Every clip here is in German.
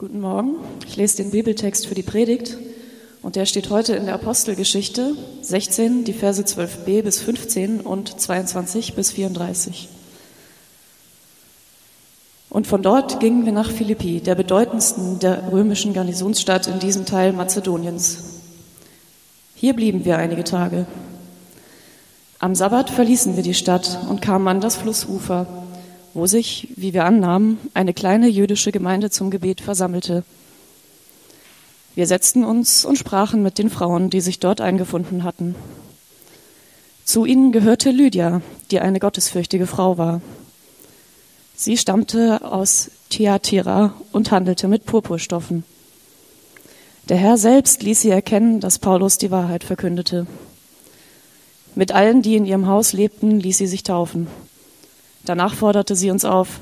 Guten Morgen. Ich lese den Bibeltext für die Predigt und der steht heute in der Apostelgeschichte 16, die Verse 12b bis 15 und 22 bis 34. Und von dort gingen wir nach Philippi, der bedeutendsten der römischen Garnisonsstadt in diesem Teil Mazedoniens. Hier blieben wir einige Tage. Am Sabbat verließen wir die Stadt und kamen an das Flussufer wo sich, wie wir annahmen, eine kleine jüdische Gemeinde zum Gebet versammelte. Wir setzten uns und sprachen mit den Frauen, die sich dort eingefunden hatten. Zu ihnen gehörte Lydia, die eine gottesfürchtige Frau war. Sie stammte aus Thyatira und handelte mit Purpurstoffen. Der Herr selbst ließ sie erkennen, dass Paulus die Wahrheit verkündete. Mit allen, die in ihrem Haus lebten, ließ sie sich taufen. Danach forderte sie uns auf,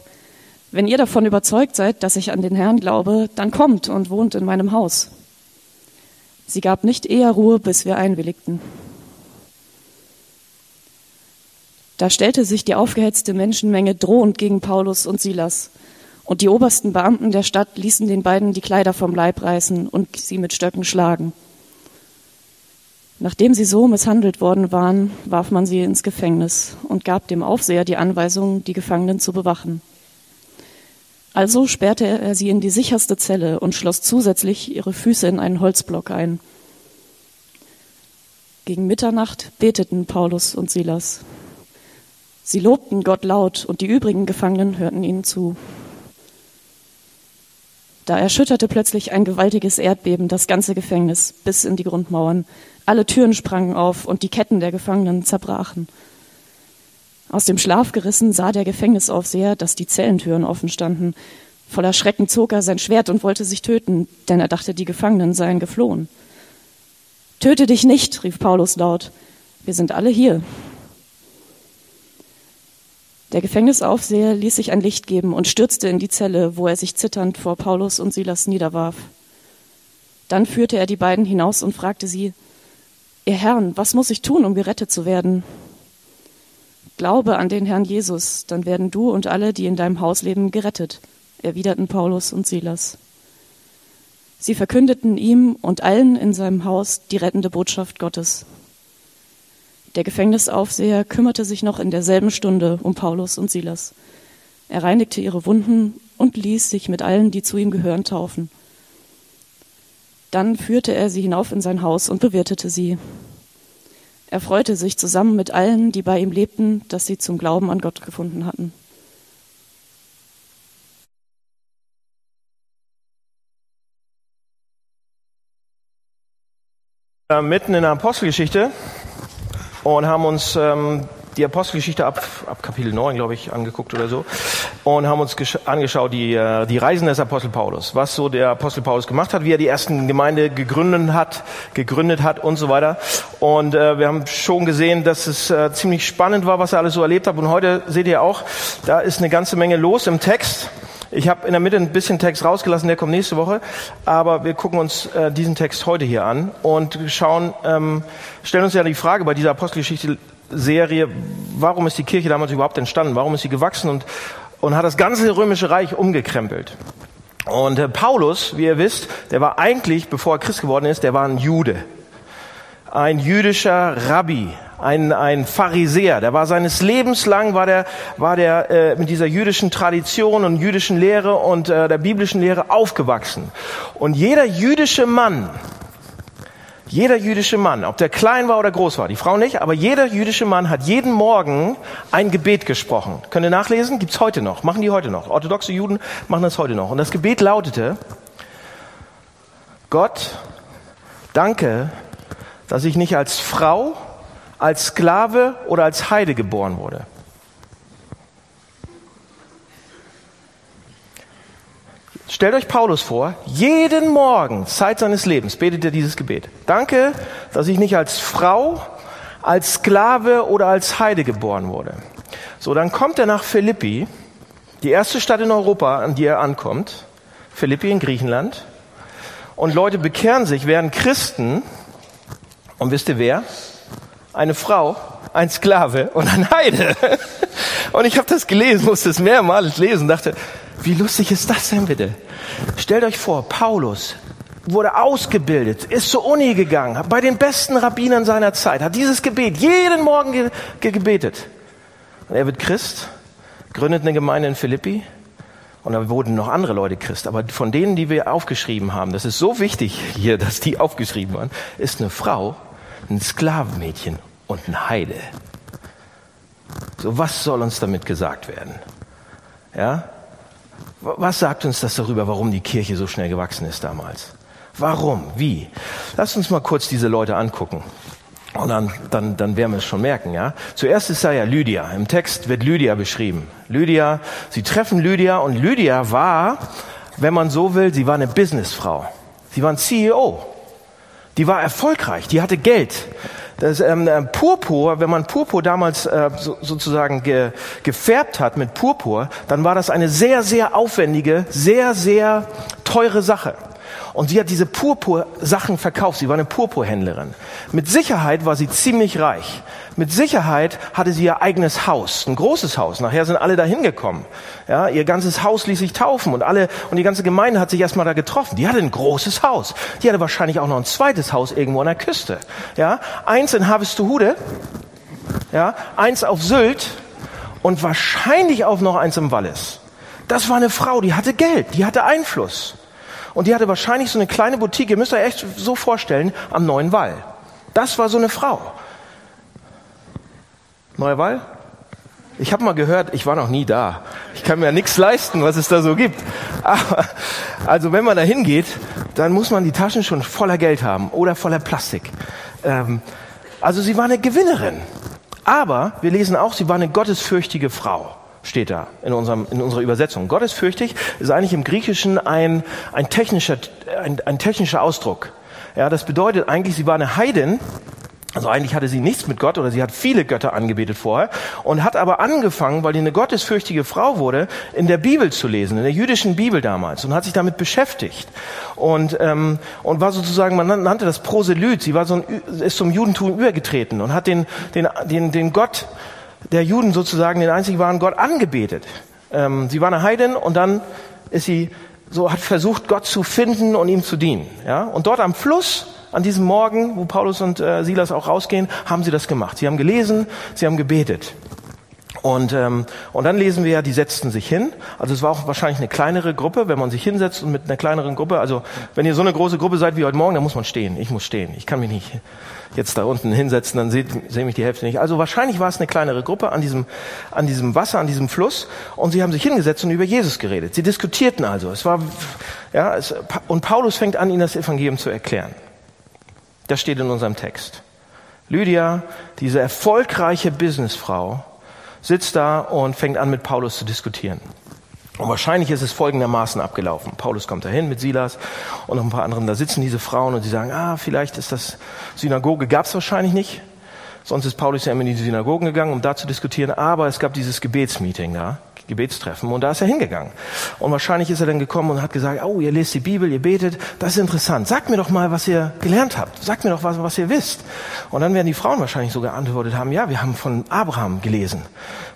wenn ihr davon überzeugt seid, dass ich an den Herrn glaube, dann kommt und wohnt in meinem Haus. Sie gab nicht eher Ruhe, bis wir einwilligten. Da stellte sich die aufgehetzte Menschenmenge drohend gegen Paulus und Silas, und die obersten Beamten der Stadt ließen den beiden die Kleider vom Leib reißen und sie mit Stöcken schlagen. Nachdem sie so misshandelt worden waren, warf man sie ins Gefängnis und gab dem Aufseher die Anweisung, die Gefangenen zu bewachen. Also sperrte er sie in die sicherste Zelle und schloss zusätzlich ihre Füße in einen Holzblock ein. Gegen Mitternacht beteten Paulus und Silas. Sie lobten Gott laut und die übrigen Gefangenen hörten ihnen zu. Da erschütterte plötzlich ein gewaltiges Erdbeben das ganze Gefängnis bis in die Grundmauern. Alle Türen sprangen auf und die Ketten der Gefangenen zerbrachen. Aus dem Schlaf gerissen sah der Gefängnisaufseher, dass die Zellentüren offen standen. Voller Schrecken zog er sein Schwert und wollte sich töten, denn er dachte, die Gefangenen seien geflohen. Töte dich nicht, rief Paulus laut. Wir sind alle hier. Der Gefängnisaufseher ließ sich ein Licht geben und stürzte in die Zelle, wo er sich zitternd vor Paulus und Silas niederwarf. Dann führte er die beiden hinaus und fragte sie, Ihr Herrn, was muss ich tun, um gerettet zu werden? Glaube an den Herrn Jesus, dann werden du und alle, die in deinem Haus leben, gerettet, erwiderten Paulus und Silas. Sie verkündeten ihm und allen in seinem Haus die rettende Botschaft Gottes. Der Gefängnisaufseher kümmerte sich noch in derselben Stunde um Paulus und Silas. Er reinigte ihre Wunden und ließ sich mit allen, die zu ihm gehören, taufen. Dann führte er sie hinauf in sein Haus und bewirtete sie. Er freute sich zusammen mit allen, die bei ihm lebten, dass sie zum Glauben an Gott gefunden hatten. Mitten in der Apostelgeschichte und haben uns ähm, die Apostelgeschichte ab, ab Kapitel 9, glaube ich, angeguckt oder so und haben uns angeschaut die, äh, die Reisen des Apostel Paulus, was so der Apostel Paulus gemacht hat, wie er die ersten Gemeinde gegründet hat, gegründet hat und so weiter. Und äh, wir haben schon gesehen, dass es äh, ziemlich spannend war, was er alles so erlebt hat. Und heute seht ihr auch, da ist eine ganze Menge los im Text. Ich habe in der Mitte ein bisschen Text rausgelassen, der kommt nächste Woche. Aber wir gucken uns äh, diesen Text heute hier an und schauen, ähm, stellen uns ja die Frage bei dieser Apostelgeschichte Serie, warum ist die Kirche damals überhaupt entstanden? Warum ist sie gewachsen und, und hat das ganze römische Reich umgekrempelt? Und äh, Paulus, wie ihr wisst, der war eigentlich, bevor er Christ geworden ist, der war ein Jude. Ein jüdischer Rabbi, ein, ein Pharisäer. Der war seines Lebens lang, war der, war der äh, mit dieser jüdischen Tradition und jüdischen Lehre und äh, der biblischen Lehre aufgewachsen. Und jeder jüdische Mann, jeder jüdische Mann, ob der klein war oder groß war, die Frau nicht, aber jeder jüdische Mann hat jeden Morgen ein Gebet gesprochen. Könnt ihr nachlesen? Gibt's heute noch. Machen die heute noch. Orthodoxe Juden machen das heute noch. Und das Gebet lautete, Gott, danke, dass ich nicht als Frau, als Sklave oder als Heide geboren wurde. Stellt euch Paulus vor, jeden Morgen, Zeit seines Lebens, betet er dieses Gebet. Danke, dass ich nicht als Frau, als Sklave oder als Heide geboren wurde. So, dann kommt er nach Philippi, die erste Stadt in Europa, an die er ankommt. Philippi in Griechenland. Und Leute bekehren sich, werden Christen. Und wisst ihr wer? Eine Frau, ein Sklave und ein Heide. Und ich habe das gelesen, musste es mehrmals lesen, dachte, Wie lustig ist das denn bitte? Stellt euch vor, Paulus wurde ausgebildet, ist zur Uni gegangen, bei den besten Rabbinern seiner Zeit, hat dieses Gebet jeden Morgen ge ge gebetet. Und er wird Christ, gründet eine Gemeinde in Philippi und da wurden noch andere Leute Christ. Aber von denen, die wir aufgeschrieben haben, das ist so wichtig hier, dass die aufgeschrieben waren, ist eine Frau, ein Sklavenmädchen und ein Heide. So, was soll uns damit gesagt werden? Ja? Was sagt uns das darüber, warum die Kirche so schnell gewachsen ist damals? Warum? Wie? Lass uns mal kurz diese Leute angucken. Und dann, dann, dann werden wir es schon merken, ja. Zuerst ist da ja Lydia. Im Text wird Lydia beschrieben. Lydia, sie treffen Lydia und Lydia war, wenn man so will, sie war eine Businessfrau. Sie war ein CEO. Die war erfolgreich. Die hatte Geld. Das ähm, äh, Purpur, wenn man Purpur damals äh, so, sozusagen ge, gefärbt hat mit Purpur, dann war das eine sehr, sehr aufwendige, sehr, sehr teure Sache. Und sie hat diese Purpur-Sachen verkauft. Sie war eine Purpurhändlerin. Mit Sicherheit war sie ziemlich reich. Mit Sicherheit hatte sie ihr eigenes Haus, ein großes Haus. Nachher sind alle dahin gekommen. Ja, ihr ganzes Haus ließ sich taufen und alle und die ganze Gemeinde hat sich erstmal da getroffen. Die hatte ein großes Haus. Die hatte wahrscheinlich auch noch ein zweites Haus irgendwo an der Küste. Ja, eins in Harvestuhude, ja, eins auf Sylt und wahrscheinlich auch noch eins im Wallis. Das war eine Frau, die hatte Geld, die hatte Einfluss. Und die hatte wahrscheinlich so eine kleine Boutique, ihr müsst euch echt so vorstellen, am Neuen Wall. Das war so eine Frau. Neuer Wall? Ich habe mal gehört, ich war noch nie da. Ich kann mir nichts leisten, was es da so gibt. Aber, also wenn man da hingeht, dann muss man die Taschen schon voller Geld haben oder voller Plastik. Ähm, also sie war eine Gewinnerin. Aber wir lesen auch, sie war eine gottesfürchtige Frau steht da in, unserem, in unserer Übersetzung. Gottesfürchtig ist eigentlich im Griechischen ein, ein, technischer, ein, ein technischer Ausdruck. Ja, das bedeutet eigentlich, sie war eine Heidin, also eigentlich hatte sie nichts mit Gott oder sie hat viele Götter angebetet vorher und hat aber angefangen, weil die eine gottesfürchtige Frau wurde, in der Bibel zu lesen, in der jüdischen Bibel damals und hat sich damit beschäftigt und ähm, und war sozusagen, man nannte das Proselyt. Sie war so ein, ist zum Judentum übergetreten und hat den den den den Gott der Juden sozusagen den einzig wahren Gott angebetet. Ähm, sie war eine Heidin und dann ist sie so hat versucht Gott zu finden und ihm zu dienen. Ja und dort am Fluss an diesem Morgen, wo Paulus und äh, Silas auch rausgehen, haben sie das gemacht. Sie haben gelesen, sie haben gebetet. Und, ähm, und dann lesen wir ja, die setzten sich hin. Also es war auch wahrscheinlich eine kleinere Gruppe, wenn man sich hinsetzt und mit einer kleineren Gruppe, also wenn ihr so eine große Gruppe seid wie heute Morgen, dann muss man stehen. Ich muss stehen. Ich kann mich nicht jetzt da unten hinsetzen, dann seht, sehe mich die Hälfte nicht. Also wahrscheinlich war es eine kleinere Gruppe an diesem, an diesem Wasser, an diesem Fluss. Und sie haben sich hingesetzt und über Jesus geredet. Sie diskutierten also. Es war, ja, es, und Paulus fängt an, ihnen das Evangelium zu erklären. Das steht in unserem Text. Lydia, diese erfolgreiche Businessfrau, sitzt da und fängt an, mit Paulus zu diskutieren. Und wahrscheinlich ist es folgendermaßen abgelaufen. Paulus kommt dahin mit Silas und noch ein paar anderen. Da sitzen diese Frauen und sie sagen, ah, vielleicht ist das Synagoge. Gab es wahrscheinlich nicht. Sonst ist Paulus ja immer in die Synagogen gegangen, um da zu diskutieren. Aber es gab dieses Gebetsmeeting da. Gebetstreffen und da ist er hingegangen. Und wahrscheinlich ist er dann gekommen und hat gesagt, oh, ihr lest die Bibel, ihr betet, das ist interessant. Sagt mir doch mal, was ihr gelernt habt. Sagt mir doch was, was ihr wisst. Und dann werden die Frauen wahrscheinlich sogar antwortet haben, ja, wir haben von Abraham gelesen.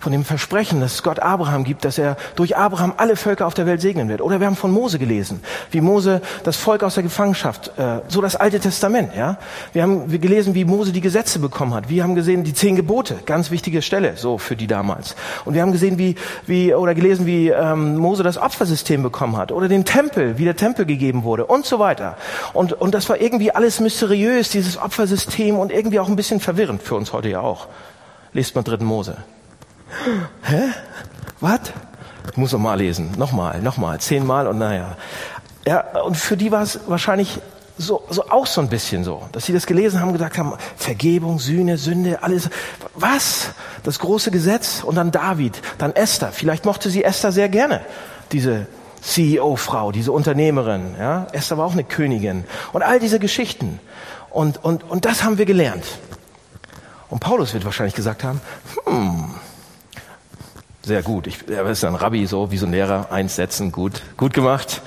Von dem Versprechen, dass Gott Abraham gibt, dass er durch Abraham alle Völker auf der Welt segnen wird. Oder wir haben von Mose gelesen, wie Mose das Volk aus der Gefangenschaft, äh, so das Alte Testament, ja. Wir haben gelesen, wie Mose die Gesetze bekommen hat. Wir haben gesehen, die zehn Gebote, ganz wichtige Stelle, so für die damals. Und wir haben gesehen, wie, wie oder gelesen, wie ähm, Mose das Opfersystem bekommen hat oder den Tempel, wie der Tempel gegeben wurde und so weiter. Und, und das war irgendwie alles mysteriös, dieses Opfersystem und irgendwie auch ein bisschen verwirrend für uns heute ja auch. Lest mal dritten Mose. Hä? Was? Ich muss noch mal lesen. Nochmal, nochmal, zehnmal und naja. Ja, und für die war es wahrscheinlich so, so auch so ein bisschen so, dass sie das gelesen haben, gesagt haben, Vergebung, Sühne, Sünde, alles. Was? Das große Gesetz und dann David, dann Esther. Vielleicht mochte sie Esther sehr gerne, diese CEO-Frau, diese Unternehmerin. Ja? Esther war auch eine Königin und all diese Geschichten. Und, und, und das haben wir gelernt. Und Paulus wird wahrscheinlich gesagt haben, hm, sehr gut. Ich, er ist ein Rabbi, so wie so ein Lehrer, eins setzen, gut, gut gemacht.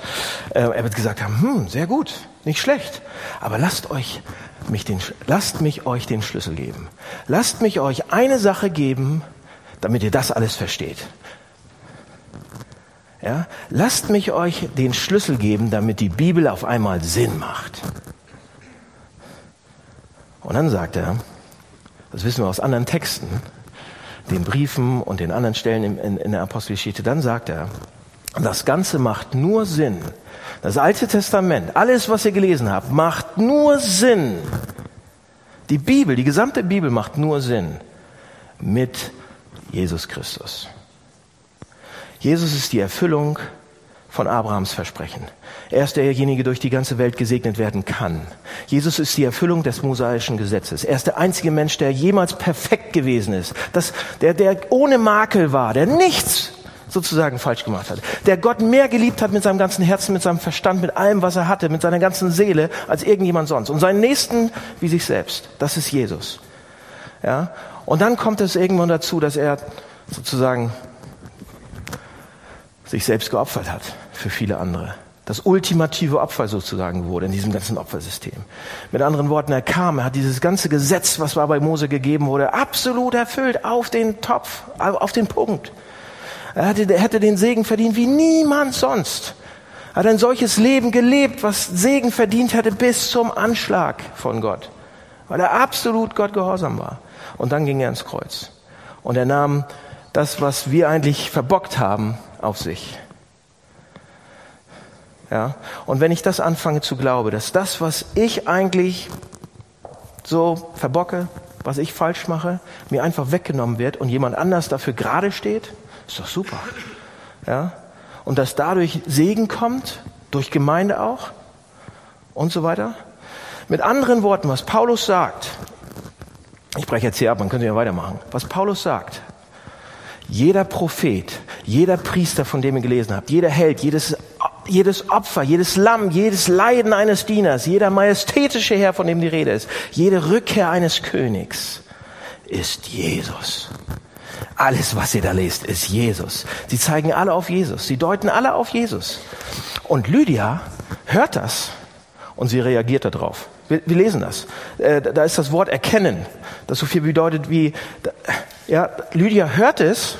Äh, er wird gesagt haben, hm, sehr gut, nicht schlecht. Aber lasst euch mich den, lasst mich euch den Schlüssel geben. Lasst mich euch eine Sache geben, damit ihr das alles versteht. Ja? Lasst mich euch den Schlüssel geben, damit die Bibel auf einmal Sinn macht. Und dann sagt er, das wissen wir aus anderen Texten, den Briefen und den anderen Stellen in, in, in der Apostelgeschichte, dann sagt er, das Ganze macht nur Sinn. Das Alte Testament, alles, was ihr gelesen habt, macht nur Sinn. Die Bibel, die gesamte Bibel macht nur Sinn mit Jesus Christus. Jesus ist die Erfüllung von Abrahams Versprechen. Er ist derjenige, durch die ganze Welt gesegnet werden kann. Jesus ist die Erfüllung des mosaischen Gesetzes. Er ist der einzige Mensch, der jemals perfekt gewesen ist, das, der, der ohne Makel war, der nichts sozusagen falsch gemacht hat, der Gott mehr geliebt hat mit seinem ganzen Herzen, mit seinem Verstand, mit allem, was er hatte, mit seiner ganzen Seele, als irgendjemand sonst. Und seinen Nächsten wie sich selbst. Das ist Jesus. Ja? Und dann kommt es irgendwann dazu, dass er sozusagen sich selbst geopfert hat für viele andere. Das ultimative Opfer sozusagen wurde in diesem ganzen Opfersystem. Mit anderen Worten, er kam, er hat dieses ganze Gesetz, was war bei Mose gegeben wurde, absolut erfüllt auf den Topf, auf den Punkt. Er hätte, er hätte den Segen verdient wie niemand sonst. Er hat ein solches Leben gelebt, was Segen verdient hätte bis zum Anschlag von Gott, weil er absolut Gott gehorsam war. Und dann ging er ins Kreuz. Und er nahm das, was wir eigentlich verbockt haben, auf sich. Ja? Und wenn ich das anfange zu glauben, dass das, was ich eigentlich so verbocke, was ich falsch mache, mir einfach weggenommen wird und jemand anders dafür gerade steht, ist doch super. Ja? Und dass dadurch Segen kommt, durch Gemeinde auch und so weiter. Mit anderen Worten, was Paulus sagt, ich breche jetzt hier ab, man könnte ja weitermachen. Was Paulus sagt, jeder Prophet, jeder Priester, von dem ihr gelesen habt, jeder Held, jedes, jedes Opfer, jedes Lamm, jedes Leiden eines Dieners, jeder majestätische Herr, von dem die Rede ist, jede Rückkehr eines Königs ist Jesus. Alles, was ihr da lest, ist Jesus. Sie zeigen alle auf Jesus. Sie deuten alle auf Jesus. Und Lydia hört das und sie reagiert darauf. Wir, wir lesen das. Äh, da ist das Wort erkennen, das so viel bedeutet wie, ja, Lydia hört es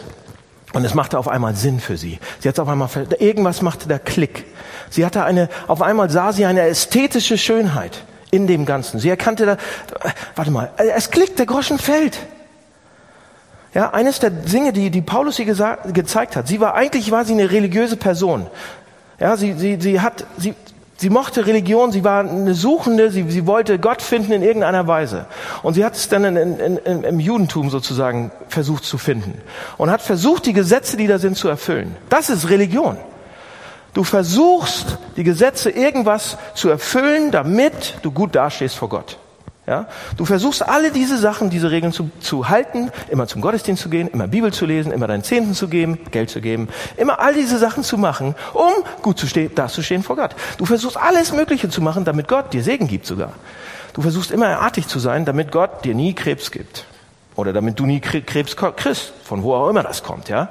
und es machte auf einmal Sinn für sie. Sie hat auf einmal, irgendwas machte da Klick. Sie hatte eine, auf einmal sah sie eine ästhetische Schönheit in dem Ganzen. Sie erkannte da, warte mal, es klickt, der Groschen fällt. Ja, eines der Dinge, die, die Paulus ihr gezeigt hat, sie war, eigentlich war sie eine religiöse Person. Ja, sie, sie, sie hat, sie, Sie mochte Religion, sie war eine Suchende, sie, sie wollte Gott finden in irgendeiner Weise. Und sie hat es dann in, in, in, im Judentum sozusagen versucht zu finden. Und hat versucht, die Gesetze, die da sind, zu erfüllen. Das ist Religion. Du versuchst, die Gesetze irgendwas zu erfüllen, damit du gut dastehst vor Gott. Ja? Du versuchst alle diese Sachen, diese Regeln zu, zu halten, immer zum Gottesdienst zu gehen, immer Bibel zu lesen, immer deinen Zehnten zu geben, Geld zu geben, immer all diese Sachen zu machen, um gut zu stehen, da zu stehen vor Gott. Du versuchst alles Mögliche zu machen, damit Gott dir Segen gibt sogar. Du versuchst immer artig zu sein, damit Gott dir nie Krebs gibt. Oder damit du nie Krebs kriegst, von wo auch immer das kommt, ja.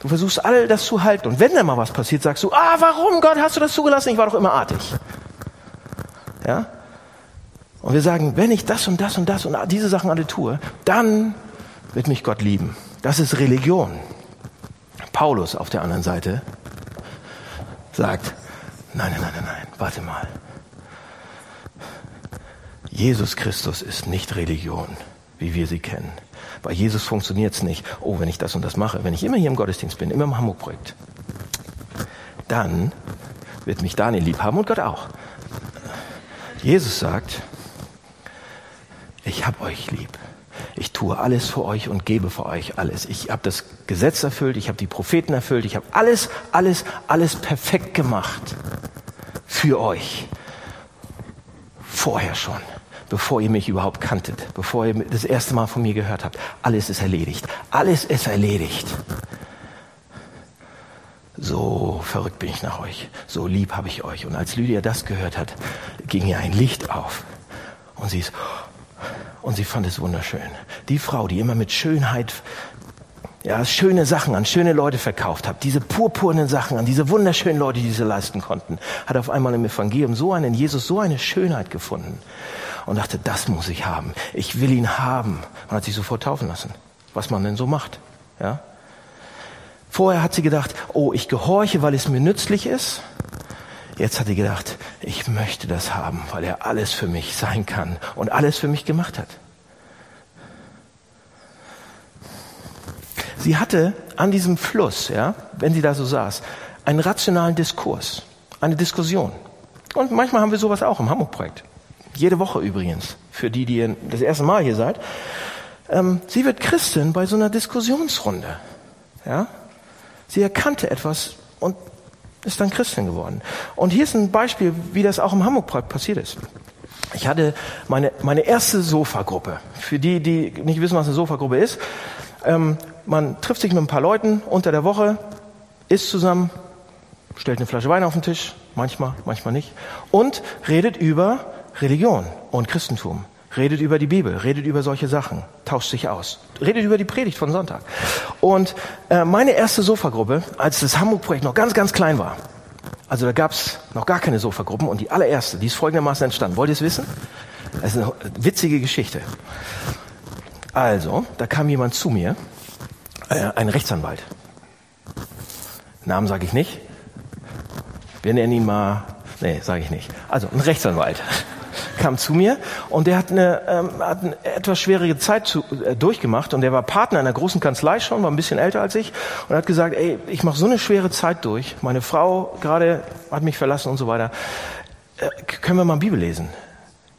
Du versuchst all das zu halten. Und wenn da mal was passiert, sagst du, ah, warum Gott hast du das zugelassen? Ich war doch immer artig. Ja. Und wir sagen, wenn ich das und das und das und diese Sachen alle tue, dann wird mich Gott lieben. Das ist Religion. Paulus auf der anderen Seite sagt, nein, nein, nein, nein, warte mal. Jesus Christus ist nicht Religion, wie wir sie kennen. Bei Jesus funktioniert es nicht. Oh, wenn ich das und das mache, wenn ich immer hier im Gottesdienst bin, immer im Hamburg-Projekt, dann wird mich Daniel lieb haben und Gott auch. Jesus sagt, ich habe euch lieb. Ich tue alles für euch und gebe für euch alles. Ich habe das Gesetz erfüllt, ich habe die Propheten erfüllt, ich habe alles, alles, alles perfekt gemacht für euch. Vorher schon, bevor ihr mich überhaupt kanntet, bevor ihr das erste Mal von mir gehört habt. Alles ist erledigt. Alles ist erledigt. So verrückt bin ich nach euch. So lieb habe ich euch. Und als Lydia das gehört hat, ging ihr ein Licht auf. Und sie ist, und sie fand es wunderschön. Die Frau, die immer mit Schönheit, ja, schöne Sachen an schöne Leute verkauft hat, diese purpurnen Sachen an diese wunderschönen Leute, die sie leisten konnten, hat auf einmal im Evangelium so einen Jesus, so eine Schönheit gefunden und dachte, das muss ich haben. Ich will ihn haben. Und hat sich sofort taufen lassen. Was man denn so macht, ja. Vorher hat sie gedacht, oh, ich gehorche, weil es mir nützlich ist. Jetzt hat sie gedacht, ich möchte das haben, weil er alles für mich sein kann und alles für mich gemacht hat. Sie hatte an diesem Fluss, ja, wenn sie da so saß, einen rationalen Diskurs, eine Diskussion. Und manchmal haben wir sowas auch im Hamburg-Projekt. Jede Woche übrigens, für die, die das erste Mal hier seid. Ähm, sie wird Christin bei so einer Diskussionsrunde. Ja? Sie erkannte etwas und ist dann Christin geworden. Und hier ist ein Beispiel, wie das auch im Hamburg-Projekt passiert ist. Ich hatte meine, meine erste Sofagruppe. Für die, die nicht wissen, was eine Sofagruppe ist, ähm, man trifft sich mit ein paar Leuten unter der Woche, isst zusammen, stellt eine Flasche Wein auf den Tisch, manchmal, manchmal nicht, und redet über Religion und Christentum, redet über die Bibel, redet über solche Sachen, tauscht sich aus, redet über die Predigt von Sonntag. Und äh, meine erste Sofagruppe, als das Hamburg-Projekt noch ganz, ganz klein war, also da gab's noch gar keine Sofagruppen und die allererste, die ist folgendermaßen entstanden. Wollt ihr es wissen? Das ist eine witzige Geschichte. Also, da kam jemand zu mir, äh, ein Rechtsanwalt. Namen sage ich nicht. Wir nennen ihn mal, nee, sage ich nicht. Also ein Rechtsanwalt kam zu mir und der hat eine, ähm, hat eine etwas schwierige Zeit zu, äh, durchgemacht und der war Partner einer großen Kanzlei schon, war ein bisschen älter als ich und hat gesagt, ey, ich mache so eine schwere Zeit durch. Meine Frau gerade hat mich verlassen und so weiter. Äh, können wir mal Bibel lesen?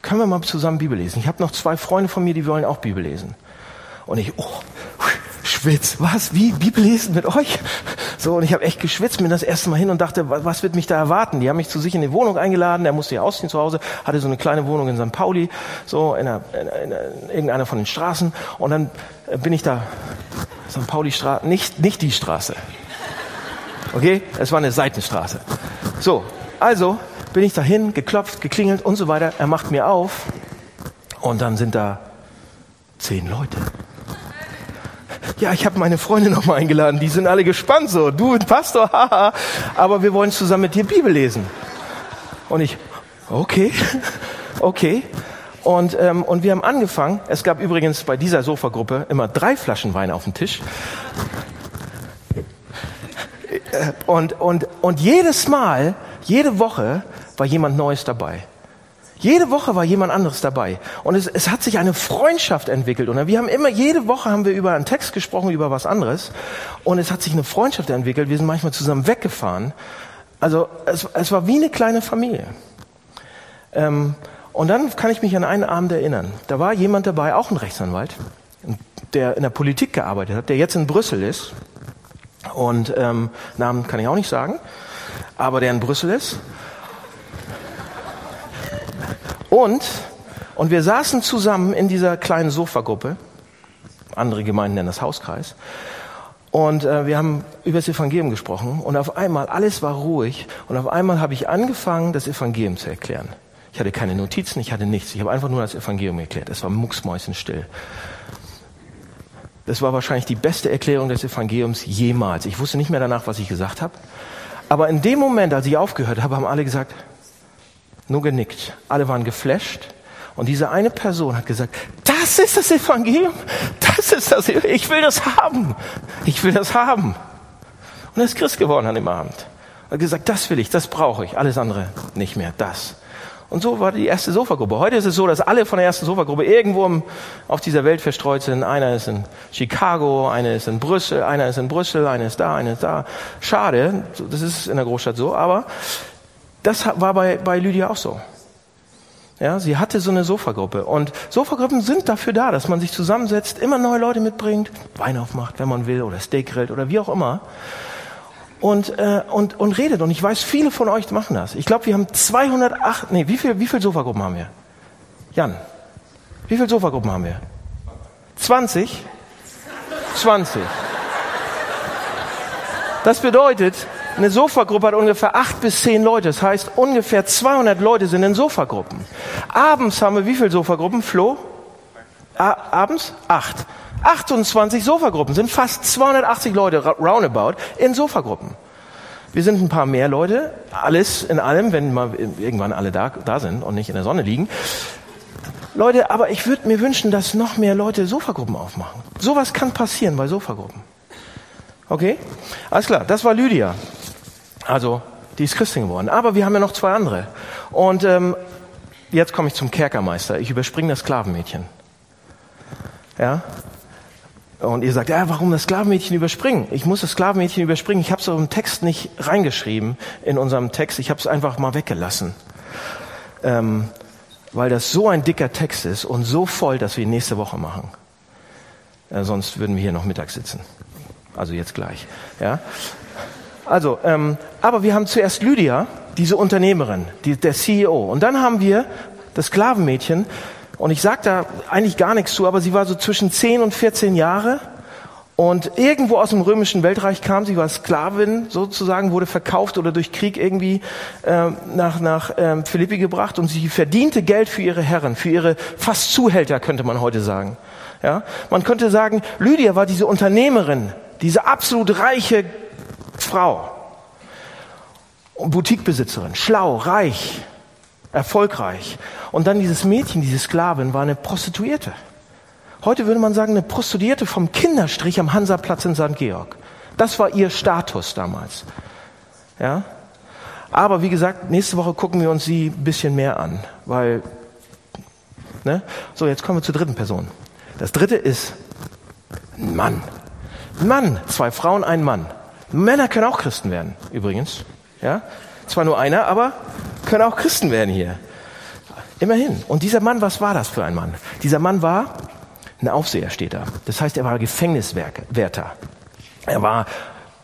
Können wir mal zusammen Bibel lesen? Ich habe noch zwei Freunde von mir, die wollen auch Bibel lesen. Und ich, oh, schwitz, was, wie, Bibel lesen mit euch? So, und ich habe echt geschwitzt, bin das erste Mal hin und dachte, was wird mich da erwarten? Die haben mich zu sich in die Wohnung eingeladen, der musste ja ausziehen zu Hause, hatte so eine kleine Wohnung in St. Pauli, so in, einer, in, in, in irgendeiner von den Straßen. Und dann äh, bin ich da, St. Pauli Straße, nicht, nicht die Straße. Okay? Es war eine Seitenstraße. So, also bin ich dahin, geklopft, geklingelt und so weiter. Er macht mir auf und dann sind da zehn Leute ja, ich habe meine Freunde noch mal eingeladen, die sind alle gespannt so, du Pastor, haha, aber wir wollen zusammen mit dir Bibel lesen. Und ich, okay, okay. Und, ähm, und wir haben angefangen, es gab übrigens bei dieser Sofagruppe immer drei Flaschen Wein auf dem Tisch. Und, und, und jedes Mal, jede Woche war jemand Neues dabei. Jede Woche war jemand anderes dabei. Und es, es hat sich eine Freundschaft entwickelt. Und wir haben immer, jede Woche haben wir über einen Text gesprochen, über was anderes. Und es hat sich eine Freundschaft entwickelt. Wir sind manchmal zusammen weggefahren. Also es, es war wie eine kleine Familie. Ähm, und dann kann ich mich an einen Abend erinnern. Da war jemand dabei, auch ein Rechtsanwalt, der in der Politik gearbeitet hat, der jetzt in Brüssel ist. Und ähm, Namen kann ich auch nicht sagen, aber der in Brüssel ist. Und, und wir saßen zusammen in dieser kleinen Sofagruppe, andere Gemeinden nennen das Hauskreis, und äh, wir haben über das Evangelium gesprochen und auf einmal, alles war ruhig und auf einmal habe ich angefangen, das Evangelium zu erklären. Ich hatte keine Notizen, ich hatte nichts. Ich habe einfach nur das Evangelium erklärt. Es war mucksmäusenstill. Das war wahrscheinlich die beste Erklärung des Evangeliums jemals. Ich wusste nicht mehr danach, was ich gesagt habe. Aber in dem Moment, als ich aufgehört habe, haben alle gesagt, nur genickt. Alle waren geflasht. Und diese eine Person hat gesagt, das ist das Evangelium. Das ist das. Ich will das haben. Ich will das haben. Und er ist Christ geworden an dem Abend. Er hat gesagt, das will ich, das brauche ich. Alles andere nicht mehr. Das. Und so war die erste Sofagruppe. Heute ist es so, dass alle von der ersten Sofagruppe irgendwo auf dieser Welt verstreut sind. Einer ist in Chicago, einer ist in Brüssel, einer ist in Brüssel, einer ist da, einer ist da. Schade, das ist in der Großstadt so, aber das war bei, bei Lydia auch so. Ja, sie hatte so eine Sofagruppe. Und Sofagruppen sind dafür da, dass man sich zusammensetzt, immer neue Leute mitbringt, Wein aufmacht, wenn man will, oder Steak grillt oder wie auch immer. Und, äh, und, und redet. Und ich weiß, viele von euch machen das. Ich glaube, wir haben 208, nee, wie viel, wie viel Sofagruppen haben wir? Jan, wie viele Sofagruppen haben wir? 20? 20. Das bedeutet, eine Sofagruppe hat ungefähr acht bis zehn Leute. Das heißt, ungefähr 200 Leute sind in Sofagruppen. Abends haben wir wie viele Sofagruppen? Flo? A abends? Acht. 28 Sofagruppen sind fast 280 Leute roundabout in Sofagruppen. Wir sind ein paar mehr Leute, alles in allem, wenn mal irgendwann alle da, da sind und nicht in der Sonne liegen. Leute, aber ich würde mir wünschen, dass noch mehr Leute Sofagruppen aufmachen. Sowas kann passieren bei Sofagruppen. Okay? Alles klar, das war Lydia. Also, die ist Christin geworden. Aber wir haben ja noch zwei andere. Und ähm, jetzt komme ich zum Kerkermeister. Ich überspringe das Sklavenmädchen. Ja? Und ihr sagt, ja, warum das Sklavenmädchen überspringen? Ich muss das Sklavenmädchen überspringen. Ich habe es im Text nicht reingeschrieben, in unserem Text. Ich habe es einfach mal weggelassen. Ähm, weil das so ein dicker Text ist und so voll, dass wir ihn nächste Woche machen. Äh, sonst würden wir hier noch Mittag sitzen. Also jetzt gleich. Ja? Also, ähm, aber wir haben zuerst Lydia, diese Unternehmerin, die, der CEO. Und dann haben wir das Sklavenmädchen. Und ich sage da eigentlich gar nichts zu, aber sie war so zwischen 10 und 14 Jahre. Und irgendwo aus dem römischen Weltreich kam sie, war Sklavin sozusagen, wurde verkauft oder durch Krieg irgendwie äh, nach, nach ähm, Philippi gebracht und sie verdiente Geld für ihre Herren, für ihre fast Zuhälter, könnte man heute sagen. Ja? Man könnte sagen, Lydia war diese Unternehmerin, diese absolut reiche Frau. Boutiquebesitzerin, schlau, reich, erfolgreich. Und dann dieses Mädchen, diese Sklavin, war eine Prostituierte. Heute würde man sagen, eine Prostituierte vom Kinderstrich am Hansaplatz in St. Georg. Das war ihr Status damals. Ja? Aber wie gesagt, nächste Woche gucken wir uns sie ein bisschen mehr an, weil, ne? So, jetzt kommen wir zur dritten Person. Das dritte ist ein Mann. Mann, zwei Frauen, ein Mann. Männer können auch Christen werden, übrigens. Ja? Zwar nur einer, aber können auch Christen werden hier. Immerhin. Und dieser Mann, was war das für ein Mann? Dieser Mann war ein Aufseher, steht da. Das heißt, er war Gefängniswärter. Er war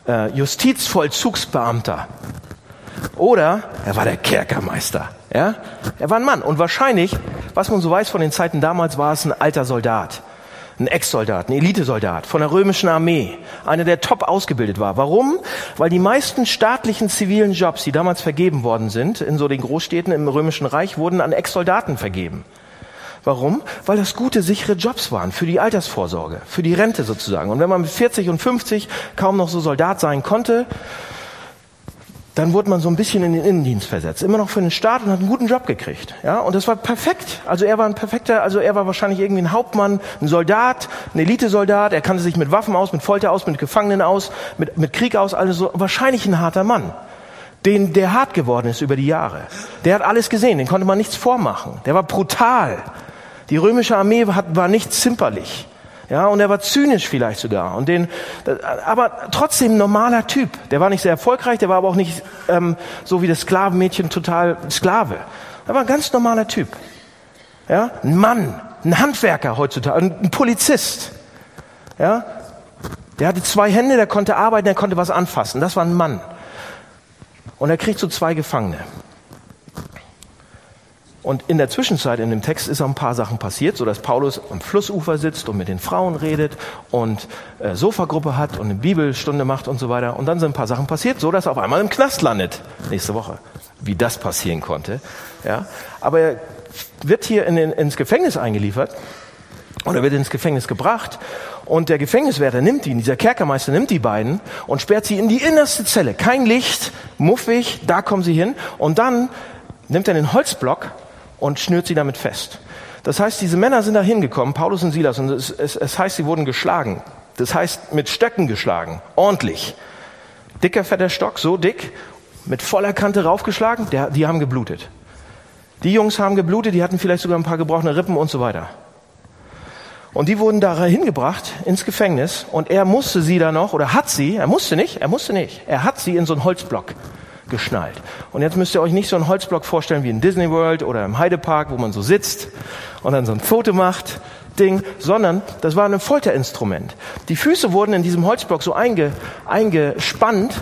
äh, Justizvollzugsbeamter. Oder er war der Kerkermeister. Ja? Er war ein Mann. Und wahrscheinlich, was man so weiß von den Zeiten damals, war es ein alter Soldat ein Ex-Soldat, ein Elitesoldat von der römischen Armee, einer, der top ausgebildet war. Warum? Weil die meisten staatlichen zivilen Jobs, die damals vergeben worden sind, in so den Großstädten im römischen Reich, wurden an Ex-Soldaten vergeben. Warum? Weil das gute, sichere Jobs waren für die Altersvorsorge, für die Rente sozusagen. Und wenn man mit 40 und 50 kaum noch so Soldat sein konnte, dann wurde man so ein bisschen in den Innendienst versetzt. Immer noch für den Staat und hat einen guten Job gekriegt. Ja, und das war perfekt. Also er war ein perfekter, also er war wahrscheinlich irgendwie ein Hauptmann, ein Soldat, ein Elitesoldat. Er kannte sich mit Waffen aus, mit Folter aus, mit Gefangenen aus, mit, mit Krieg aus. Also wahrscheinlich ein harter Mann. Den, der hart geworden ist über die Jahre. Der hat alles gesehen, den konnte man nichts vormachen. Der war brutal. Die römische Armee war, war nicht zimperlich. Ja, und er war zynisch vielleicht sogar. Und den, aber trotzdem normaler Typ. Der war nicht sehr erfolgreich, der war aber auch nicht ähm, so wie das Sklavenmädchen total Sklave. Er war ein ganz normaler Typ. Ja, ein Mann, ein Handwerker heutzutage, ein Polizist. Ja, der hatte zwei Hände, der konnte arbeiten, der konnte was anfassen. Das war ein Mann. Und er kriegt so zwei Gefangene. Und in der Zwischenzeit in dem Text ist auch ein paar Sachen passiert, so dass Paulus am Flussufer sitzt und mit den Frauen redet und äh, Sofagruppe hat und eine Bibelstunde macht und so weiter. Und dann sind ein paar Sachen passiert, so dass er auf einmal im Knast landet nächste Woche. Wie das passieren konnte. Ja, aber er wird hier in den, ins Gefängnis eingeliefert oder wird ins Gefängnis gebracht und der Gefängniswärter nimmt ihn, dieser Kerkermeister nimmt die beiden und sperrt sie in die innerste Zelle. Kein Licht, muffig, da kommen sie hin und dann nimmt er den Holzblock und schnürt sie damit fest. Das heißt, diese Männer sind da hingekommen, Paulus und Silas, und es, es, es heißt, sie wurden geschlagen. Das heißt, mit Stöcken geschlagen, ordentlich. Dicker, fetter Stock, so dick, mit voller Kante raufgeschlagen, der, die haben geblutet. Die Jungs haben geblutet, die hatten vielleicht sogar ein paar gebrochene Rippen und so weiter. Und die wurden da hingebracht ins Gefängnis und er musste sie da noch, oder hat sie, er musste nicht, er musste nicht, er hat sie in so einen Holzblock geschnallt. Und jetzt müsst ihr euch nicht so einen Holzblock vorstellen wie in Disney World oder im Heidepark, wo man so sitzt und dann so ein Foto macht, Ding, sondern das war ein Folterinstrument. Die Füße wurden in diesem Holzblock so einge, eingespannt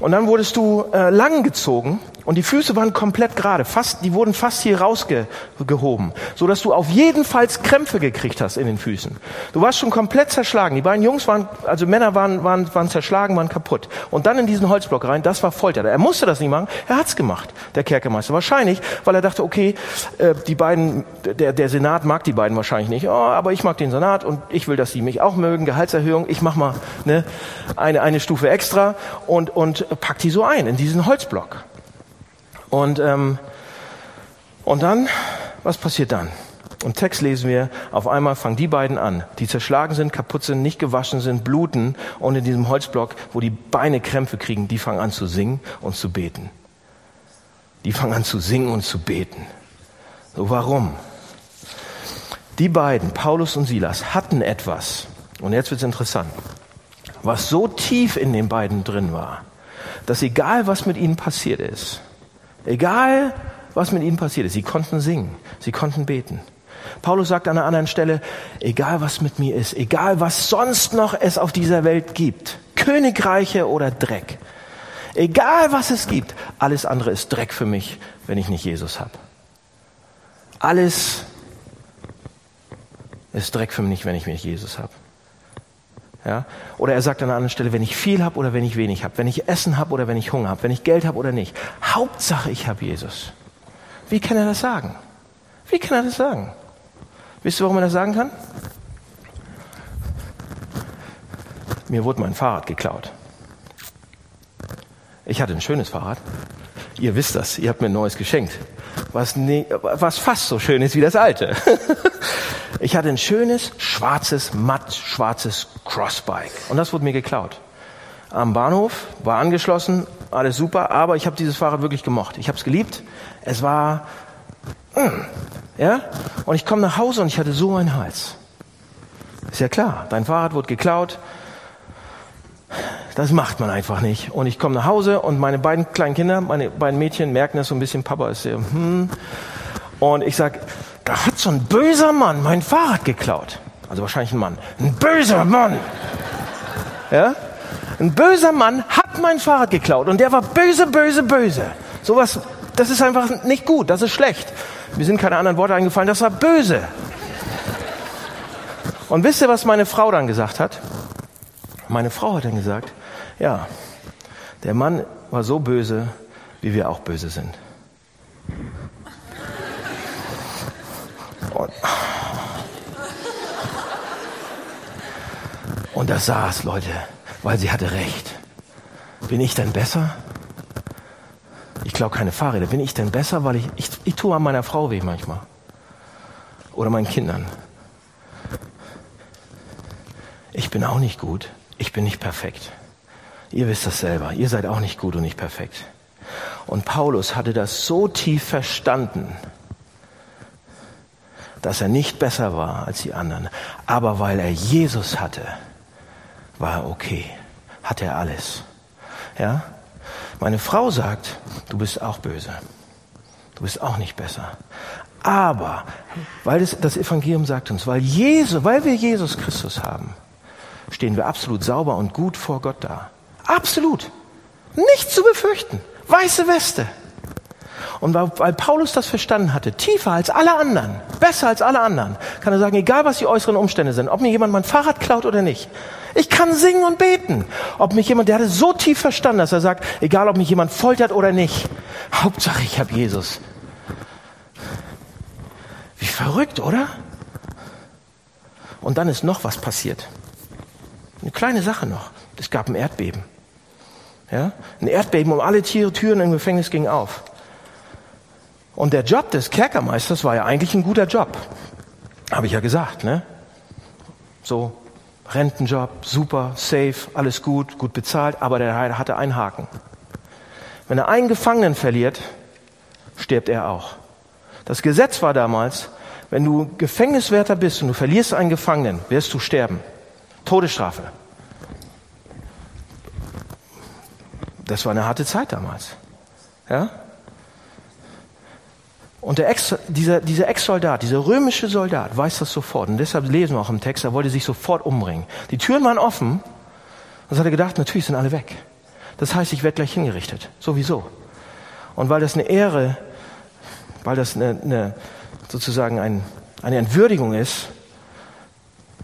und dann wurdest du äh, langgezogen und die Füße waren komplett gerade, fast, die wurden fast hier rausgehoben, so dass du auf jeden Fall Krämpfe gekriegt hast in den Füßen. Du warst schon komplett zerschlagen. Die beiden Jungs waren, also Männer waren, waren, waren zerschlagen, waren kaputt. Und dann in diesen Holzblock rein, das war Folter. Er musste das nicht machen, er hat's gemacht, der Kerkermeister. Wahrscheinlich, weil er dachte, okay, äh, die beiden, der, der Senat mag die beiden wahrscheinlich nicht, oh, aber ich mag den Senat und ich will, dass sie mich auch mögen, Gehaltserhöhung, ich mach mal ne, eine, eine Stufe extra und, und pack die so ein in diesen Holzblock. Und, ähm, und dann, was passiert dann? Im Text lesen wir, auf einmal fangen die beiden an, die zerschlagen sind, kaputt sind, nicht gewaschen sind, bluten und in diesem Holzblock, wo die Beine Krämpfe kriegen, die fangen an zu singen und zu beten. Die fangen an zu singen und zu beten. So warum? Die beiden, Paulus und Silas, hatten etwas, und jetzt wird's interessant, was so tief in den beiden drin war, dass egal was mit ihnen passiert ist, egal was mit ihnen passiert ist, sie konnten singen, sie konnten beten. Paulus sagt an einer anderen Stelle, egal was mit mir ist, egal was sonst noch es auf dieser Welt gibt, Königreiche oder Dreck, egal was es gibt, alles andere ist Dreck für mich, wenn ich nicht Jesus habe. Alles ist Dreck für mich, wenn ich nicht Jesus habe. Ja? Oder er sagt an einer anderen Stelle, wenn ich viel habe oder wenn ich wenig habe, wenn ich Essen habe oder wenn ich Hunger habe, wenn ich Geld habe oder nicht. Hauptsache, ich habe Jesus. Wie kann er das sagen? Wie kann er das sagen? Wisst ihr, warum er das sagen kann? Mir wurde mein Fahrrad geklaut. Ich hatte ein schönes Fahrrad. Ihr wisst das, ihr habt mir ein neues geschenkt, was, ne, was fast so schön ist wie das alte. ich hatte ein schönes, schwarzes, matt schwarzes Crossbike und das wurde mir geklaut. Am Bahnhof, war angeschlossen, alles super, aber ich habe dieses Fahrrad wirklich gemocht. Ich habe es geliebt. Es war mm, ja? Und ich komme nach Hause und ich hatte so einen Hals. Ist ja klar, dein Fahrrad wurde geklaut. Das macht man einfach nicht. Und ich komme nach Hause und meine beiden kleinen Kinder, meine beiden Mädchen merken das so ein bisschen, Papa ist sehr, hm. Und ich sag, da hat so ein böser Mann mein Fahrrad geklaut. Also wahrscheinlich ein Mann. Ein böser Mann. Ja? Ein böser Mann hat mein Fahrrad geklaut und der war böse, böse, böse. Sowas, das ist einfach nicht gut, das ist schlecht. Mir sind keine anderen Worte eingefallen, das war böse. Und wisst ihr, was meine Frau dann gesagt hat? Meine Frau hat dann gesagt, ja, der Mann war so böse, wie wir auch böse sind. Und, und das saß, Leute, weil sie hatte recht. Bin ich denn besser? Ich klaue keine Fahrräder. Bin ich denn besser? Weil ich, ich, ich tue an meiner Frau weh manchmal. Oder meinen Kindern. Ich bin auch nicht gut. Ich bin nicht perfekt. Ihr wisst das selber. Ihr seid auch nicht gut und nicht perfekt. Und Paulus hatte das so tief verstanden, dass er nicht besser war als die anderen. Aber weil er Jesus hatte, war er okay. Hatte er alles. Ja? Meine Frau sagt, du bist auch böse. Du bist auch nicht besser. Aber, weil das, das Evangelium sagt uns, weil, Jesus, weil wir Jesus Christus haben, stehen wir absolut sauber und gut vor Gott da. Absolut. Nichts zu befürchten. Weiße Weste. Und weil, Paulus das verstanden hatte, tiefer als alle anderen, besser als alle anderen, kann er sagen, egal was die äußeren Umstände sind, ob mir jemand mein Fahrrad klaut oder nicht, ich kann singen und beten. Ob mich jemand, der hat es so tief verstanden, dass er sagt, egal ob mich jemand foltert oder nicht, Hauptsache ich habe Jesus. Wie verrückt, oder? Und dann ist noch was passiert. Eine kleine Sache noch. Es gab ein Erdbeben. Ja? Ein Erdbeben und alle Tiere, Türen im Gefängnis gingen auf. Und der Job des Kerkermeisters war ja eigentlich ein guter Job. Habe ich ja gesagt, ne? So, Rentenjob, super, safe, alles gut, gut bezahlt, aber der hatte einen Haken. Wenn er einen Gefangenen verliert, stirbt er auch. Das Gesetz war damals, wenn du Gefängniswärter bist und du verlierst einen Gefangenen, wirst du sterben. Todesstrafe. Das war eine harte Zeit damals. Ja? Und der Ex, dieser, dieser Ex-Soldat, dieser römische Soldat weiß das sofort. Und deshalb lesen wir auch im Text, er wollte sich sofort umbringen. Die Türen waren offen. Und so hat er gedacht, natürlich sind alle weg. Das heißt, ich werde gleich hingerichtet. Sowieso. Und weil das eine Ehre, weil das eine, eine sozusagen ein, eine Entwürdigung ist,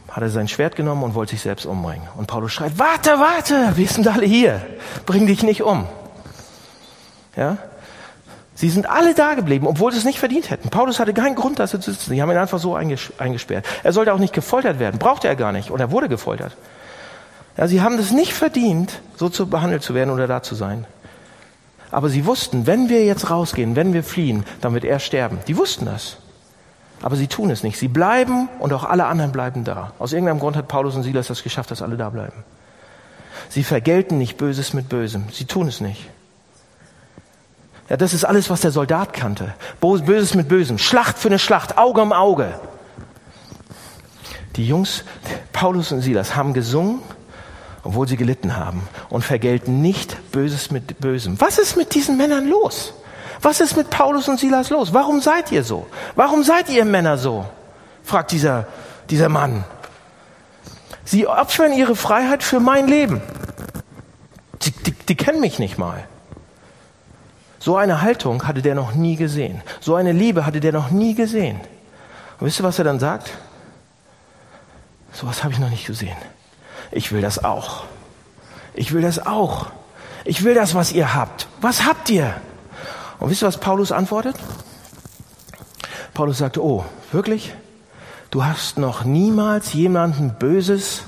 hat er sein Schwert genommen und wollte sich selbst umbringen. Und Paulus schreit, warte, warte, wir sind alle hier. Bring dich nicht um. Ja? Sie sind alle da geblieben, obwohl sie es nicht verdient hätten. Paulus hatte keinen Grund, dass er zu sitzen. Sie haben ihn einfach so eingesperrt. Er sollte auch nicht gefoltert werden. Brauchte er gar nicht. Und er wurde gefoltert. Ja, sie haben es nicht verdient, so zu behandelt zu werden oder da zu sein. Aber sie wussten, wenn wir jetzt rausgehen, wenn wir fliehen, dann wird er sterben. Die wussten das. Aber sie tun es nicht. Sie bleiben und auch alle anderen bleiben da. Aus irgendeinem Grund hat Paulus und Silas das geschafft, dass alle da bleiben. Sie vergelten nicht Böses mit Bösem. Sie tun es nicht. Ja, das ist alles, was der Soldat kannte. Böses mit Bösem. Schlacht für eine Schlacht. Auge um Auge. Die Jungs, Paulus und Silas, haben gesungen, obwohl sie gelitten haben und vergelten nicht Böses mit Bösem. Was ist mit diesen Männern los? Was ist mit Paulus und Silas los? Warum seid ihr so? Warum seid ihr Männer so? fragt dieser, dieser Mann. Sie opfern ihre Freiheit für mein Leben. Die, die, die kennen mich nicht mal. So eine Haltung hatte der noch nie gesehen. So eine Liebe hatte der noch nie gesehen. Und wisst ihr, was er dann sagt? So was habe ich noch nicht gesehen. Ich will das auch. Ich will das auch. Ich will das, was ihr habt. Was habt ihr? Und wisst ihr, was Paulus antwortet? Paulus sagte, oh, wirklich? Du hast noch niemals jemanden Böses,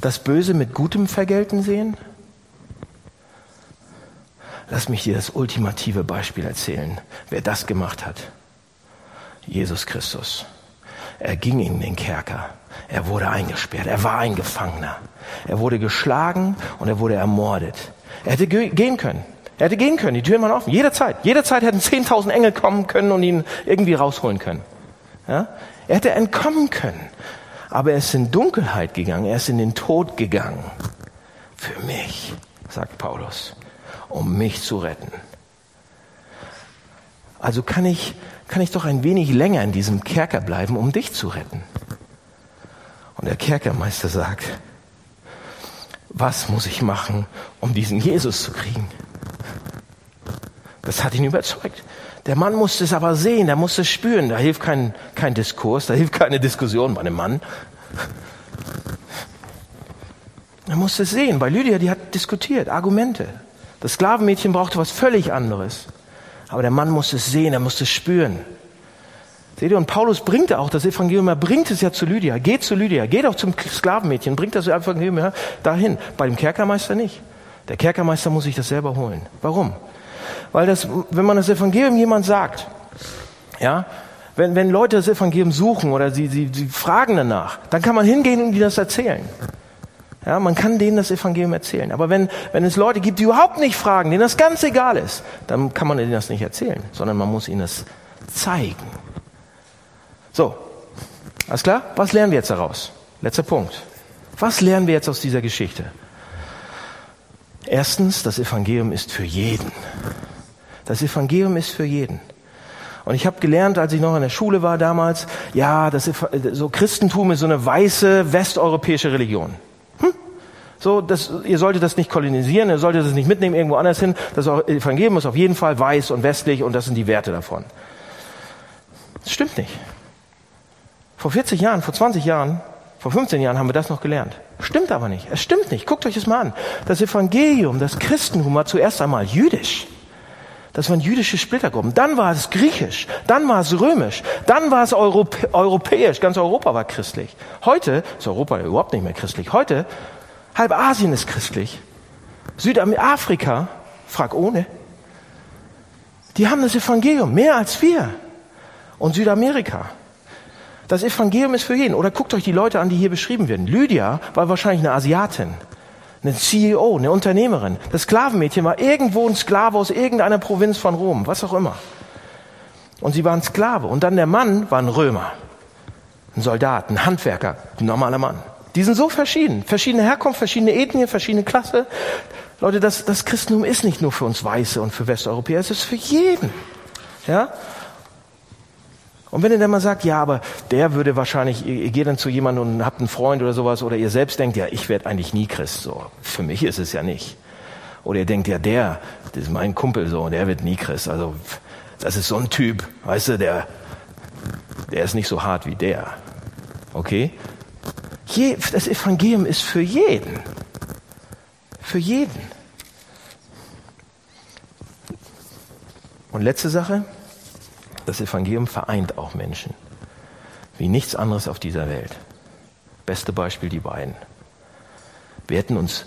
das Böse mit Gutem vergelten sehen? Lass mich dir das ultimative Beispiel erzählen, wer das gemacht hat. Jesus Christus. Er ging in den Kerker. Er wurde eingesperrt. Er war ein Gefangener. Er wurde geschlagen und er wurde ermordet. Er hätte gehen können. Er hätte gehen können. Die Türen waren offen. Jederzeit. Jederzeit hätten 10.000 Engel kommen können und ihn irgendwie rausholen können. Ja? Er hätte entkommen können. Aber er ist in Dunkelheit gegangen. Er ist in den Tod gegangen. Für mich, sagt Paulus, um mich zu retten. Also kann ich, kann ich doch ein wenig länger in diesem Kerker bleiben, um dich zu retten. Und der Kerkermeister sagt, was muss ich machen, um diesen Jesus zu kriegen? Das hat ihn überzeugt. Der Mann musste es aber sehen, er musste es spüren. Da hilft kein, kein Diskurs, da hilft keine Diskussion bei einem Mann. Er musste es sehen. Bei Lydia, die hat diskutiert, Argumente. Das Sklavenmädchen brauchte was völlig anderes. Aber der Mann musste es sehen, er musste es spüren. Seht ihr, und Paulus bringt auch das Evangelium, er bringt es ja zu Lydia, geht zu Lydia, geht auch zum Sklavenmädchen, bringt das Evangelium ja dahin. Bei dem Kerkermeister nicht. Der Kerkermeister muss sich das selber holen. Warum? Weil das, wenn man das Evangelium jemand sagt, ja, wenn, wenn Leute das Evangelium suchen oder sie, sie, sie fragen danach, dann kann man hingehen und ihnen das erzählen. Ja, man kann denen das Evangelium erzählen. Aber wenn, wenn es Leute gibt, die überhaupt nicht fragen, denen das ganz egal ist, dann kann man ihnen das nicht erzählen, sondern man muss ihnen das zeigen. So, alles klar? Was lernen wir jetzt daraus? Letzter Punkt. Was lernen wir jetzt aus dieser Geschichte? Erstens, das Evangelium ist für jeden. Das Evangelium ist für jeden. Und ich habe gelernt, als ich noch in der Schule war damals, ja, das so Christentum ist so eine weiße westeuropäische Religion. So, das, ihr solltet das nicht kolonisieren, ihr solltet das nicht mitnehmen irgendwo anders hin. Das Evangelium ist auf jeden Fall weiß und westlich und das sind die Werte davon. Das stimmt nicht. Vor 40 Jahren, vor 20 Jahren, vor 15 Jahren haben wir das noch gelernt. Stimmt aber nicht. Es stimmt nicht. Guckt euch das mal an. Das Evangelium, das Christentum war zuerst einmal jüdisch. Das waren jüdische Splittergruppen. Dann war es griechisch. Dann war es römisch. Dann war es Europä europäisch. Ganz Europa war christlich. Heute ist Europa überhaupt nicht mehr christlich. Heute, halb Asien ist christlich. Südafrika, frag ohne. Die haben das Evangelium mehr als wir. Und Südamerika. Das Evangelium ist für jeden. Oder guckt euch die Leute an, die hier beschrieben werden. Lydia war wahrscheinlich eine Asiatin, eine CEO, eine Unternehmerin. Das Sklavenmädchen war irgendwo ein Sklave aus irgendeiner Provinz von Rom, was auch immer. Und sie war ein Sklave. Und dann der Mann war ein Römer, ein Soldat, ein Handwerker, ein normaler Mann. Die sind so verschieden. Verschiedene Herkunft, verschiedene Ethnien, verschiedene Klasse. Leute, das, das Christentum ist nicht nur für uns Weiße und für Westeuropäer, es ist für jeden. Ja? Und wenn ihr dann mal sagt, ja, aber der würde wahrscheinlich, ihr, ihr geht dann zu jemandem und habt einen Freund oder sowas, oder ihr selbst denkt, ja, ich werde eigentlich nie Christ, so. Für mich ist es ja nicht. Oder ihr denkt, ja, der, das ist mein Kumpel so, der wird nie Christ. Also, das ist so ein Typ, weißt du, der, der ist nicht so hart wie der. Okay? Je, das Evangelium ist für jeden. Für jeden. Und letzte Sache, das Evangelium vereint auch Menschen. Wie nichts anderes auf dieser Welt. Beste Beispiel die beiden. Wir hätten uns,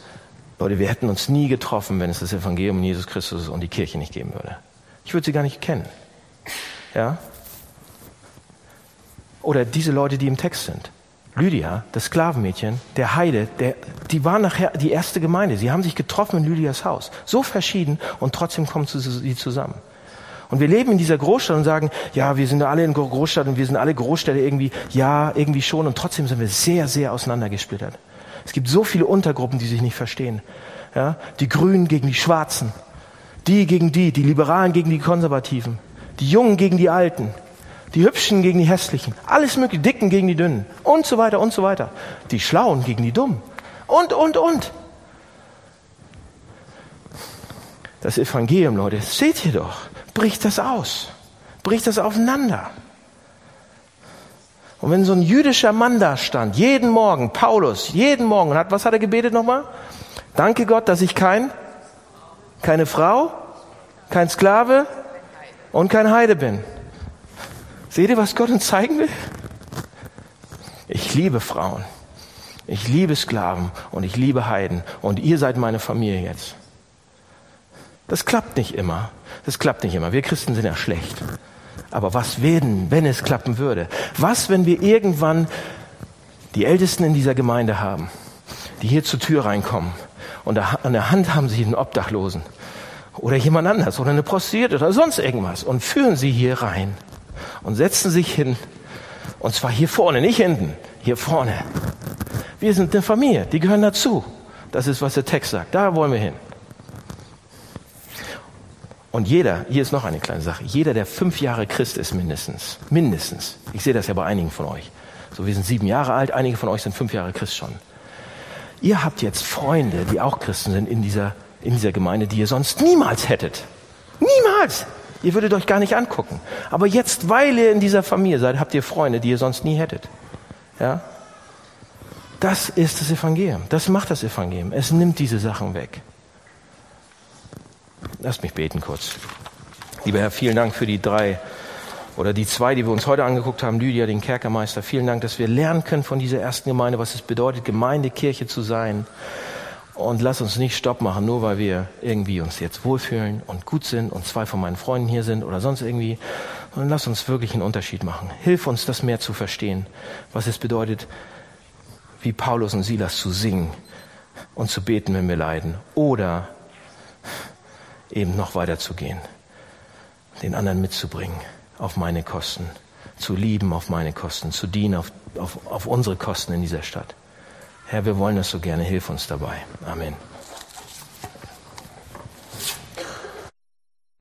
Leute, wir hätten uns nie getroffen, wenn es das Evangelium Jesus Christus und die Kirche nicht geben würde. Ich würde sie gar nicht kennen. Ja? Oder diese Leute, die im Text sind. Lydia, das Sklavenmädchen, der Heide, der, die war nachher die erste Gemeinde. Sie haben sich getroffen in Lydias Haus. So verschieden und trotzdem kommen sie zusammen. Und wir leben in dieser Großstadt und sagen, ja, wir sind alle in Großstadt und wir sind alle Großstädte irgendwie, ja, irgendwie schon. Und trotzdem sind wir sehr, sehr auseinandergesplittert. Es gibt so viele Untergruppen, die sich nicht verstehen. Ja, die Grünen gegen die Schwarzen, die gegen die, die Liberalen gegen die Konservativen, die Jungen gegen die Alten, die Hübschen gegen die Hässlichen, alles mögliche, Dicken gegen die Dünnen und so weiter und so weiter. Die Schlauen gegen die Dummen und, und, und. Das Evangelium, Leute, seht ihr doch, bricht das aus, bricht das aufeinander. Und wenn so ein jüdischer Mann da stand, jeden Morgen, Paulus, jeden Morgen, hat, was hat er gebetet nochmal? Danke Gott, dass ich kein, keine Frau, kein Sklave und kein Heide bin. Seht ihr, was Gott uns zeigen will? Ich liebe Frauen. Ich liebe Sklaven und ich liebe Heiden und ihr seid meine Familie jetzt. Das klappt nicht immer. Das klappt nicht immer. Wir Christen sind ja schlecht. Aber was werden, wenn es klappen würde? Was, wenn wir irgendwann die Ältesten in dieser Gemeinde haben, die hier zur Tür reinkommen und an der Hand haben sie einen Obdachlosen oder jemand anders oder eine Prostituierte oder sonst irgendwas und führen sie hier rein und setzen sich hin. Und zwar hier vorne, nicht hinten, hier vorne. Wir sind eine Familie, die gehören dazu. Das ist, was der Text sagt. Da wollen wir hin. Und jeder, hier ist noch eine kleine Sache, jeder, der fünf Jahre Christ ist mindestens, mindestens, ich sehe das ja bei einigen von euch, so wir sind sieben Jahre alt, einige von euch sind fünf Jahre Christ schon. Ihr habt jetzt Freunde, die auch Christen sind in dieser, in dieser Gemeinde, die ihr sonst niemals hättet. Niemals! Ihr würdet euch gar nicht angucken. Aber jetzt, weil ihr in dieser Familie seid, habt ihr Freunde, die ihr sonst nie hättet. Ja? Das ist das Evangelium. Das macht das Evangelium. Es nimmt diese Sachen weg. Lasst mich beten kurz. Lieber Herr, vielen Dank für die drei oder die zwei, die wir uns heute angeguckt haben, Lydia, den Kerkermeister. Vielen Dank, dass wir lernen können von dieser ersten Gemeinde, was es bedeutet, Gemeinde, Kirche zu sein. Und lass uns nicht Stopp machen, nur weil wir irgendwie uns jetzt wohlfühlen und gut sind und zwei von meinen Freunden hier sind oder sonst irgendwie. Und lass uns wirklich einen Unterschied machen. Hilf uns, das mehr zu verstehen, was es bedeutet, wie Paulus und Silas zu singen und zu beten, wenn wir leiden. Oder eben noch weiter zu gehen, den anderen mitzubringen auf meine Kosten, zu lieben auf meine Kosten, zu dienen auf, auf, auf unsere Kosten in dieser Stadt. Herr, wir wollen das so gerne. Hilf uns dabei. Amen.